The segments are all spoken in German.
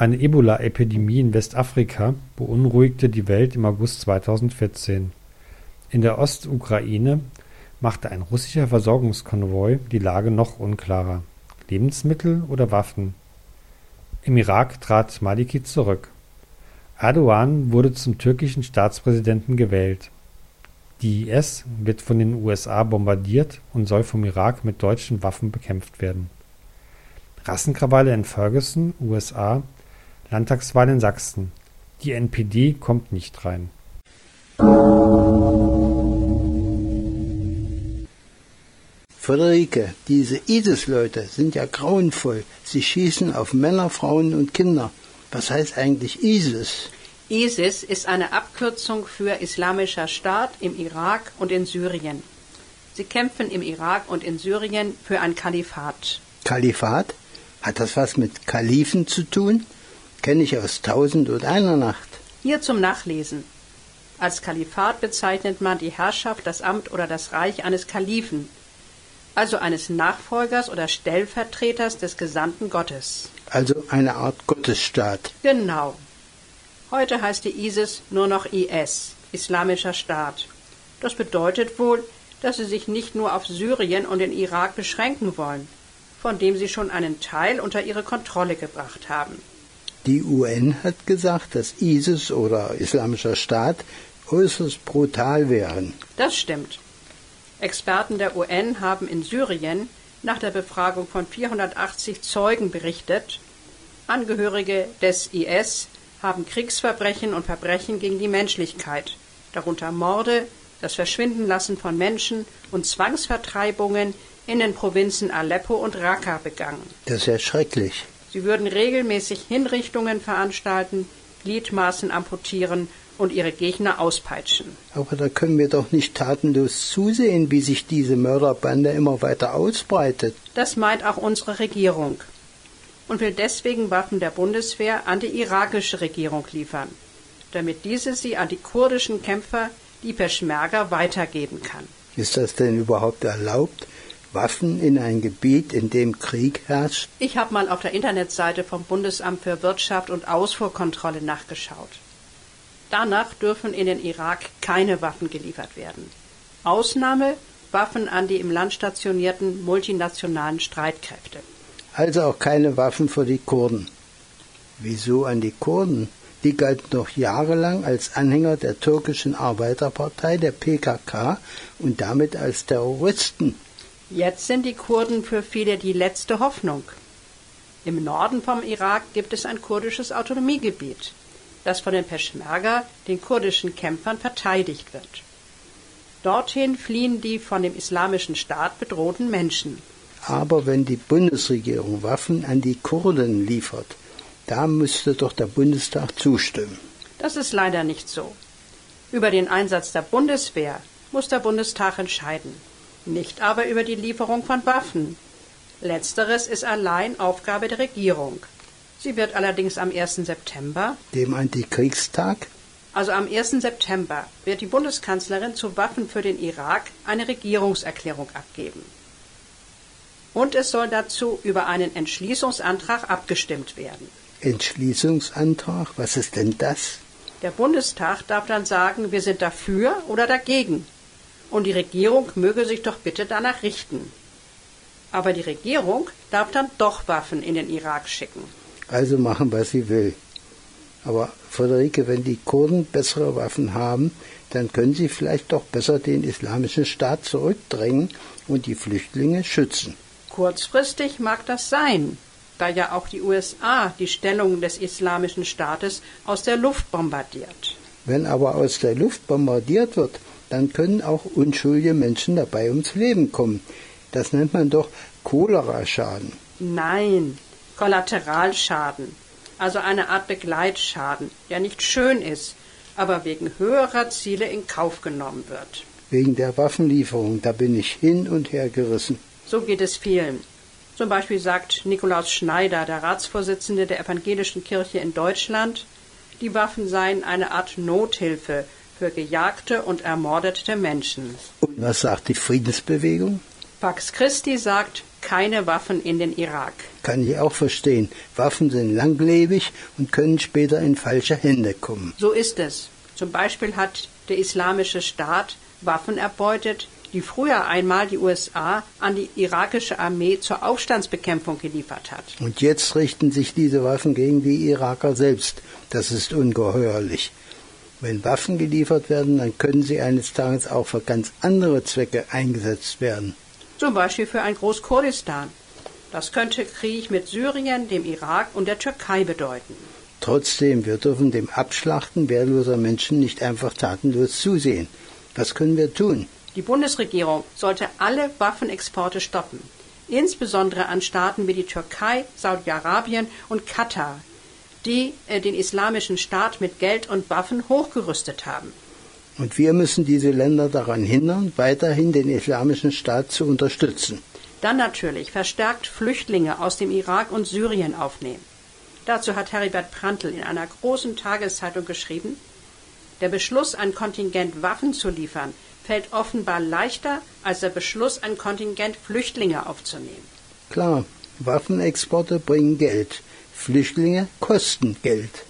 Eine Ebola-Epidemie in Westafrika beunruhigte die Welt im August 2014. In der Ostukraine machte ein russischer Versorgungskonvoi die Lage noch unklarer. Lebensmittel oder Waffen? Im Irak trat Maliki zurück. Erdogan wurde zum türkischen Staatspräsidenten gewählt. Die IS wird von den USA bombardiert und soll vom Irak mit deutschen Waffen bekämpft werden. Rassenkrawalle in Ferguson, USA, Landtagswahl in Sachsen. Die NPD kommt nicht rein. Friederike, diese ISIS-Leute sind ja grauenvoll. Sie schießen auf Männer, Frauen und Kinder. Was heißt eigentlich ISIS? ISIS ist eine Abkürzung für Islamischer Staat im Irak und in Syrien. Sie kämpfen im Irak und in Syrien für ein Kalifat. Kalifat? Hat das was mit Kalifen zu tun? Kenne ich aus Tausend und einer Nacht. Hier zum Nachlesen. Als Kalifat bezeichnet man die Herrschaft, das Amt oder das Reich eines Kalifen, also eines Nachfolgers oder Stellvertreters des Gesandten Gottes. Also eine Art Gottesstaat. Genau. Heute heißt die ISIS nur noch IS, Islamischer Staat. Das bedeutet wohl, dass sie sich nicht nur auf Syrien und den Irak beschränken wollen, von dem sie schon einen Teil unter ihre Kontrolle gebracht haben. Die UN hat gesagt, dass ISIS oder Islamischer Staat äußerst brutal wären. Das stimmt. Experten der UN haben in Syrien nach der Befragung von 480 Zeugen berichtet, Angehörige des IS haben Kriegsverbrechen und Verbrechen gegen die Menschlichkeit, darunter Morde, das Verschwindenlassen von Menschen und Zwangsvertreibungen in den Provinzen Aleppo und Raqqa begangen. Das ist ja schrecklich. Sie würden regelmäßig Hinrichtungen veranstalten, Gliedmaßen amputieren und ihre Gegner auspeitschen. Aber da können wir doch nicht tatenlos zusehen, wie sich diese Mörderbande immer weiter ausbreitet. Das meint auch unsere Regierung und will deswegen Waffen der Bundeswehr an die irakische Regierung liefern, damit diese sie an die kurdischen Kämpfer, die Peschmerga, weitergeben kann. Ist das denn überhaupt erlaubt? Waffen in ein Gebiet, in dem Krieg herrscht? Ich habe mal auf der Internetseite vom Bundesamt für Wirtschaft und Ausfuhrkontrolle nachgeschaut. Danach dürfen in den Irak keine Waffen geliefert werden. Ausnahme Waffen an die im Land stationierten multinationalen Streitkräfte. Also auch keine Waffen für die Kurden. Wieso an die Kurden? Die galten doch jahrelang als Anhänger der türkischen Arbeiterpartei, der PKK, und damit als Terroristen. Jetzt sind die Kurden für viele die letzte Hoffnung. Im Norden vom Irak gibt es ein kurdisches Autonomiegebiet das von den Peschmerga, den kurdischen Kämpfern, verteidigt wird. Dorthin fliehen die von dem islamischen Staat bedrohten Menschen. Aber wenn die Bundesregierung Waffen an die Kurden liefert, da müsste doch der Bundestag zustimmen. Das ist leider nicht so. Über den Einsatz der Bundeswehr muss der Bundestag entscheiden, nicht aber über die Lieferung von Waffen. Letzteres ist allein Aufgabe der Regierung. Sie wird allerdings am 1. September, dem Antikriegstag, also am 1. September, wird die Bundeskanzlerin zu Waffen für den Irak eine Regierungserklärung abgeben. Und es soll dazu über einen Entschließungsantrag abgestimmt werden. Entschließungsantrag? Was ist denn das? Der Bundestag darf dann sagen, wir sind dafür oder dagegen. Und die Regierung möge sich doch bitte danach richten. Aber die Regierung darf dann doch Waffen in den Irak schicken also machen, was sie will. Aber Friederike, wenn die Kurden bessere Waffen haben, dann können sie vielleicht doch besser den islamischen Staat zurückdrängen und die Flüchtlinge schützen. Kurzfristig mag das sein, da ja auch die USA die Stellung des islamischen Staates aus der Luft bombardiert. Wenn aber aus der Luft bombardiert wird, dann können auch unschuldige Menschen dabei ums Leben kommen. Das nennt man doch Cholera-Schaden. Nein, Kollateralschaden, also eine Art Begleitschaden, der nicht schön ist, aber wegen höherer Ziele in Kauf genommen wird. Wegen der Waffenlieferung, da bin ich hin und her gerissen. So geht es vielen. Zum Beispiel sagt Nikolaus Schneider, der Ratsvorsitzende der Evangelischen Kirche in Deutschland, die Waffen seien eine Art Nothilfe für gejagte und ermordete Menschen. Und was sagt die Friedensbewegung? Pax Christi sagt, keine Waffen in den Irak. Kann ich auch verstehen. Waffen sind langlebig und können später in falsche Hände kommen. So ist es. Zum Beispiel hat der Islamische Staat Waffen erbeutet, die früher einmal die USA an die irakische Armee zur Aufstandsbekämpfung geliefert hat. Und jetzt richten sich diese Waffen gegen die Iraker selbst. Das ist ungeheuerlich. Wenn Waffen geliefert werden, dann können sie eines Tages auch für ganz andere Zwecke eingesetzt werden. Zum Beispiel für ein Großkurdistan. Das könnte Krieg mit Syrien, dem Irak und der Türkei bedeuten. Trotzdem, wir dürfen dem Abschlachten wehrloser Menschen nicht einfach tatenlos zusehen. Was können wir tun? Die Bundesregierung sollte alle Waffenexporte stoppen, insbesondere an Staaten wie die Türkei, Saudi-Arabien und Katar, die äh, den islamischen Staat mit Geld und Waffen hochgerüstet haben. Und wir müssen diese Länder daran hindern, weiterhin den islamischen Staat zu unterstützen. Dann natürlich verstärkt Flüchtlinge aus dem Irak und Syrien aufnehmen. Dazu hat Heribert Prantl in einer großen Tageszeitung geschrieben, der Beschluss, ein Kontingent Waffen zu liefern, fällt offenbar leichter als der Beschluss, ein Kontingent Flüchtlinge aufzunehmen. Klar, Waffenexporte bringen Geld, Flüchtlinge kosten Geld.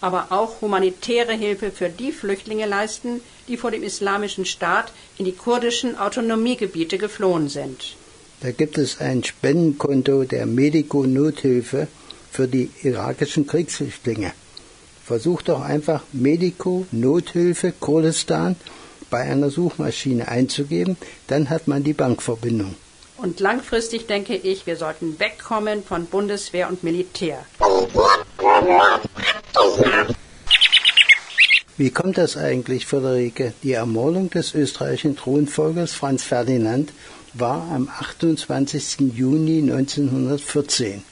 Aber auch humanitäre Hilfe für die Flüchtlinge leisten, die vor dem islamischen Staat in die kurdischen Autonomiegebiete geflohen sind. Da gibt es ein Spendenkonto der Medico-Nothilfe für die irakischen Kriegsflüchtlinge. Versucht doch einfach Medico-Nothilfe Kurdistan bei einer Suchmaschine einzugeben, dann hat man die Bankverbindung. Und langfristig denke ich, wir sollten wegkommen von Bundeswehr und Militär. Wie kommt das eigentlich, Friederike? Die Ermordung des österreichischen Thronfolgers Franz Ferdinand war am 28. Juni 1914.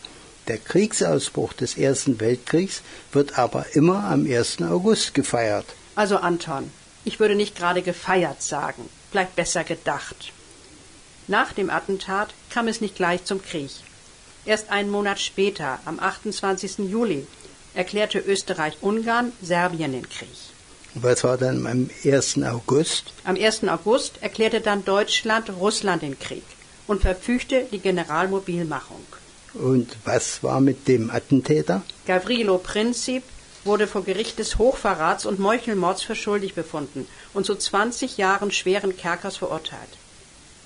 Der Kriegsausbruch des Ersten Weltkriegs wird aber immer am 1. August gefeiert. Also Anton, ich würde nicht gerade gefeiert sagen, vielleicht besser gedacht. Nach dem Attentat kam es nicht gleich zum Krieg. Erst einen Monat später, am 28. Juli, erklärte Österreich-Ungarn Serbien den Krieg. Was war dann am 1. August? Am 1. August erklärte dann Deutschland Russland den Krieg und verfügte die Generalmobilmachung. Und was war mit dem Attentäter? Gavrilo Princip wurde vor Gericht des Hochverrats und Meuchelmords für schuldig befunden und zu 20 Jahren schweren Kerkers verurteilt.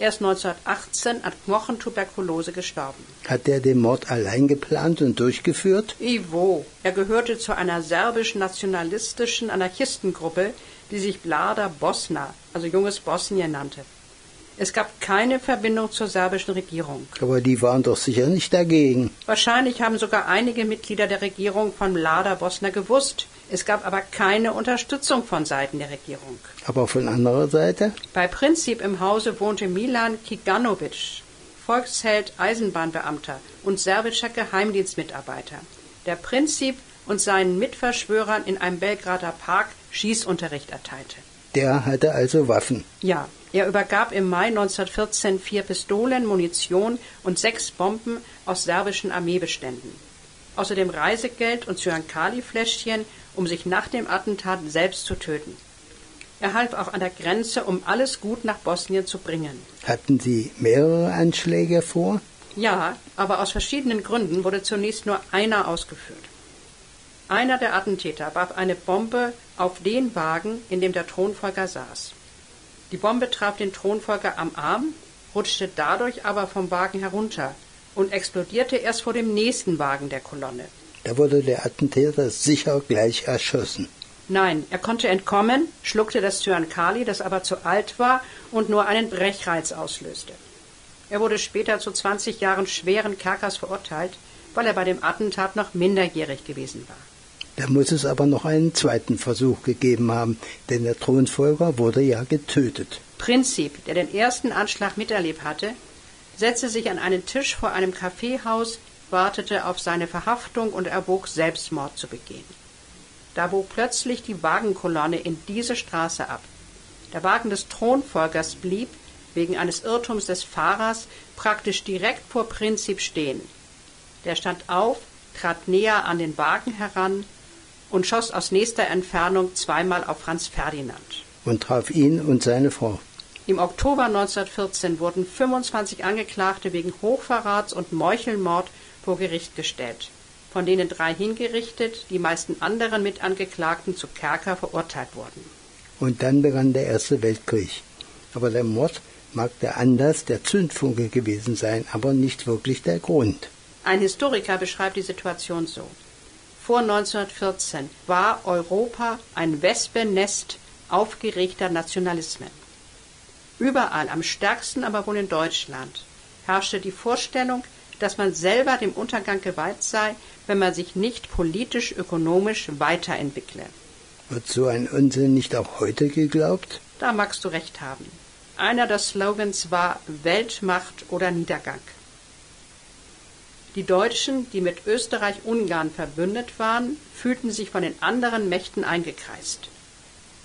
Er ist 1918 an Knochentuberkulose gestorben. Hat er den Mord allein geplant und durchgeführt? Ivo. Er gehörte zu einer serbisch-nationalistischen Anarchistengruppe, die sich Blada Bosna, also junges Bosnien nannte. Es gab keine Verbindung zur serbischen Regierung. Aber die waren doch sicher nicht dagegen. Wahrscheinlich haben sogar einige Mitglieder der Regierung von Mlada Bosna gewusst. Es gab aber keine Unterstützung von Seiten der Regierung. Aber von anderer Seite? Bei Prinzip im Hause wohnte Milan Kiganovic, Volksheld, Eisenbahnbeamter und serbischer Geheimdienstmitarbeiter, der Prinzip und seinen Mitverschwörern in einem Belgrader Park Schießunterricht erteilte. Der hatte also Waffen. Ja, er übergab im Mai 1914 vier Pistolen, Munition und sechs Bomben aus serbischen Armeebeständen. Außerdem Reisegeld und Cyankali-Fläschchen, um sich nach dem Attentat selbst zu töten. Er half auch an der Grenze, um alles gut nach Bosnien zu bringen. Hatten Sie mehrere Anschläge vor? Ja, aber aus verschiedenen Gründen wurde zunächst nur einer ausgeführt. Einer der Attentäter warf eine Bombe auf den Wagen, in dem der Thronfolger saß. Die Bombe traf den Thronfolger am Arm, rutschte dadurch aber vom Wagen herunter und explodierte erst vor dem nächsten Wagen der Kolonne. Da wurde der Attentäter sicher gleich erschossen. Nein, er konnte entkommen, schluckte das Cyankali, das aber zu alt war und nur einen Brechreiz auslöste. Er wurde später zu 20 Jahren schweren Kerkers verurteilt, weil er bei dem Attentat noch minderjährig gewesen war. Da muss es aber noch einen zweiten Versuch gegeben haben, denn der Thronfolger wurde ja getötet. Prinzip, der den ersten Anschlag miterlebt hatte, setzte sich an einen Tisch vor einem Kaffeehaus, wartete auf seine Verhaftung und erbog, Selbstmord zu begehen. Da bog plötzlich die Wagenkolonne in diese Straße ab. Der Wagen des Thronfolgers blieb, wegen eines Irrtums des Fahrers, praktisch direkt vor Prinzip stehen. Der stand auf, trat näher an den Wagen heran und schoss aus nächster Entfernung zweimal auf Franz Ferdinand. Und traf ihn und seine Frau. Im Oktober 1914 wurden 25 Angeklagte wegen Hochverrats und Meuchelmord vor Gericht gestellt, von denen drei hingerichtet, die meisten anderen Mitangeklagten zu Kerker verurteilt wurden. Und dann begann der Erste Weltkrieg. Aber der Mord mag der Anlass, der Zündfunke gewesen sein, aber nicht wirklich der Grund. Ein Historiker beschreibt die Situation so. Vor 1914 war Europa ein Wespennest aufgeregter Nationalismen. Überall, am stärksten aber wohl in Deutschland, herrschte die Vorstellung, dass man selber dem Untergang geweiht sei, wenn man sich nicht politisch-ökonomisch weiterentwickle. Wird so ein Unsinn nicht auch heute geglaubt? Da magst du recht haben. Einer der Slogans war Weltmacht oder Niedergang. Die Deutschen, die mit Österreich-Ungarn verbündet waren, fühlten sich von den anderen Mächten eingekreist.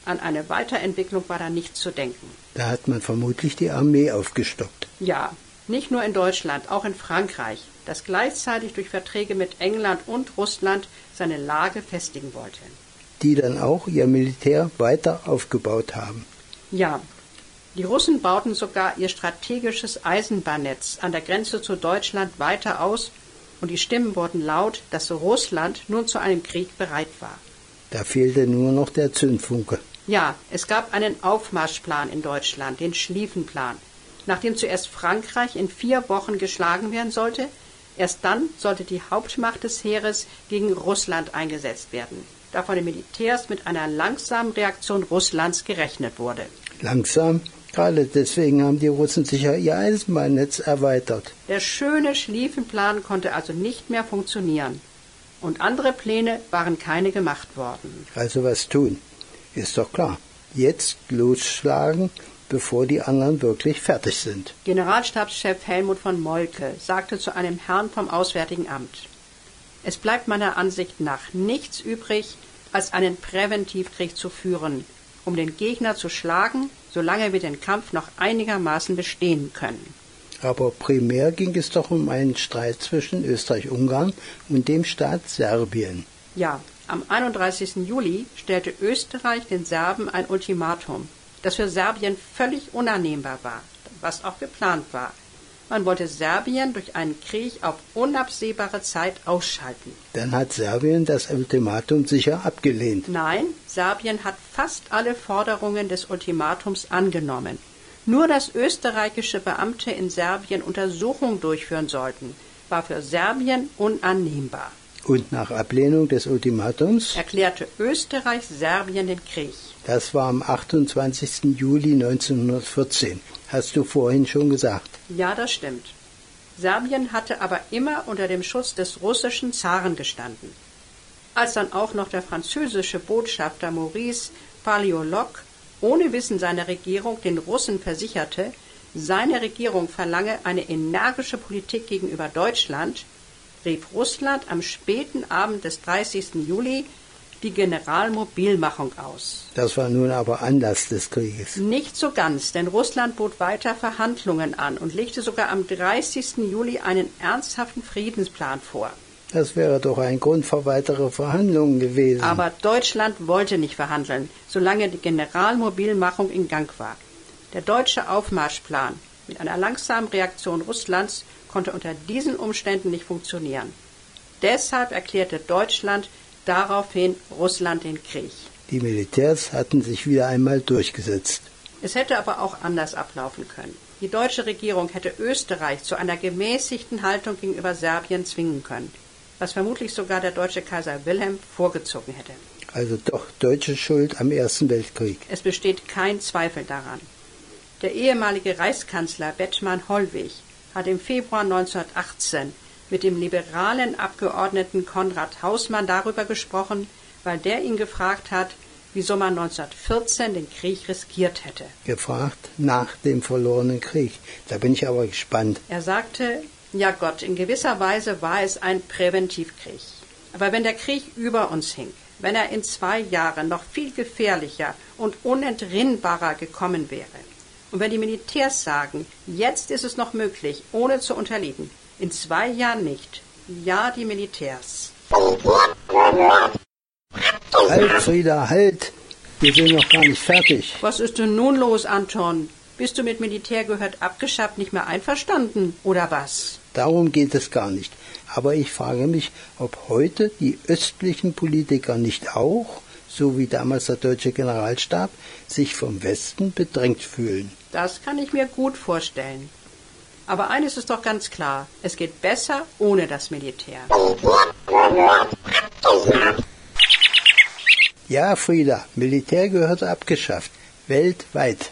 An eine Weiterentwicklung war da nicht zu denken. Da hat man vermutlich die Armee aufgestockt. Ja, nicht nur in Deutschland, auch in Frankreich, das gleichzeitig durch Verträge mit England und Russland seine Lage festigen wollte. Die dann auch ihr Militär weiter aufgebaut haben. Ja, die Russen bauten sogar ihr strategisches Eisenbahnnetz an der Grenze zu Deutschland weiter aus und die Stimmen wurden laut, dass Russland nun zu einem Krieg bereit war. Da fehlte nur noch der Zündfunke. Ja, es gab einen Aufmarschplan in Deutschland, den Schlieffenplan, nachdem zuerst Frankreich in vier Wochen geschlagen werden sollte, erst dann sollte die Hauptmacht des Heeres gegen Russland eingesetzt werden, da von den Militärs mit einer langsamen Reaktion Russlands gerechnet wurde. Langsam? Gerade deswegen haben die Russen sicher ihr Eisenbahnnetz erweitert. Der schöne Schlieffenplan konnte also nicht mehr funktionieren. Und andere Pläne waren keine gemacht worden. Also was tun? Ist doch klar. Jetzt losschlagen, bevor die anderen wirklich fertig sind. Generalstabschef Helmut von Molke sagte zu einem Herrn vom Auswärtigen Amt, es bleibt meiner Ansicht nach nichts übrig, als einen Präventivkrieg zu führen, um den Gegner zu schlagen, solange wir den Kampf noch einigermaßen bestehen können. Aber primär ging es doch um einen Streit zwischen Österreich-Ungarn und dem Staat Serbien. Ja, am 31. Juli stellte Österreich den Serben ein Ultimatum, das für Serbien völlig unannehmbar war, was auch geplant war. Man wollte Serbien durch einen Krieg auf unabsehbare Zeit ausschalten. Dann hat Serbien das Ultimatum sicher abgelehnt. Nein, Serbien hat fast alle Forderungen des Ultimatums angenommen. Nur dass österreichische Beamte in Serbien Untersuchungen durchführen sollten, war für Serbien unannehmbar. Und nach Ablehnung des Ultimatums erklärte Österreich Serbien den Krieg. Das war am 28. Juli 1914. Hast du vorhin schon gesagt. Ja, das stimmt. Serbien hatte aber immer unter dem Schutz des russischen Zaren gestanden. Als dann auch noch der französische Botschafter Maurice Paleolog ohne Wissen seiner Regierung den Russen versicherte, seine Regierung verlange eine energische Politik gegenüber Deutschland, rief Russland am späten Abend des 30. Juli die Generalmobilmachung aus. Das war nun aber Anlass des Krieges. Nicht so ganz, denn Russland bot weiter Verhandlungen an und legte sogar am 30. Juli einen ernsthaften Friedensplan vor. Das wäre doch ein Grund für weitere Verhandlungen gewesen. Aber Deutschland wollte nicht verhandeln, solange die Generalmobilmachung in Gang war. Der deutsche Aufmarschplan mit einer langsamen Reaktion Russlands konnte unter diesen Umständen nicht funktionieren. Deshalb erklärte Deutschland daraufhin Russland den Krieg. Die Militärs hatten sich wieder einmal durchgesetzt. Es hätte aber auch anders ablaufen können. Die deutsche Regierung hätte Österreich zu einer gemäßigten Haltung gegenüber Serbien zwingen können, was vermutlich sogar der deutsche Kaiser Wilhelm vorgezogen hätte. Also doch deutsche Schuld am Ersten Weltkrieg. Es besteht kein Zweifel daran. Der ehemalige Reichskanzler Bettmann Hollweg hat im Februar 1918 mit dem liberalen Abgeordneten Konrad Hausmann darüber gesprochen, weil der ihn gefragt hat, wieso man 1914 den Krieg riskiert hätte. Gefragt nach dem verlorenen Krieg. Da bin ich aber gespannt. Er sagte, ja Gott, in gewisser Weise war es ein Präventivkrieg. Aber wenn der Krieg über uns hing, wenn er in zwei Jahren noch viel gefährlicher und unentrinnbarer gekommen wäre, und wenn die Militärs sagen, jetzt ist es noch möglich, ohne zu unterliegen, in zwei Jahren nicht. Ja, die Militärs. Halt, Frieda, halt! Wir sind noch gar nicht fertig. Was ist denn nun los, Anton? Bist du mit Militär gehört abgeschafft nicht mehr einverstanden, oder was? Darum geht es gar nicht. Aber ich frage mich, ob heute die östlichen Politiker nicht auch, so wie damals der deutsche Generalstab, sich vom Westen bedrängt fühlen. Das kann ich mir gut vorstellen. Aber eines ist doch ganz klar, es geht besser ohne das Militär. Ja, Frieda, Militär gehört abgeschafft. Weltweit.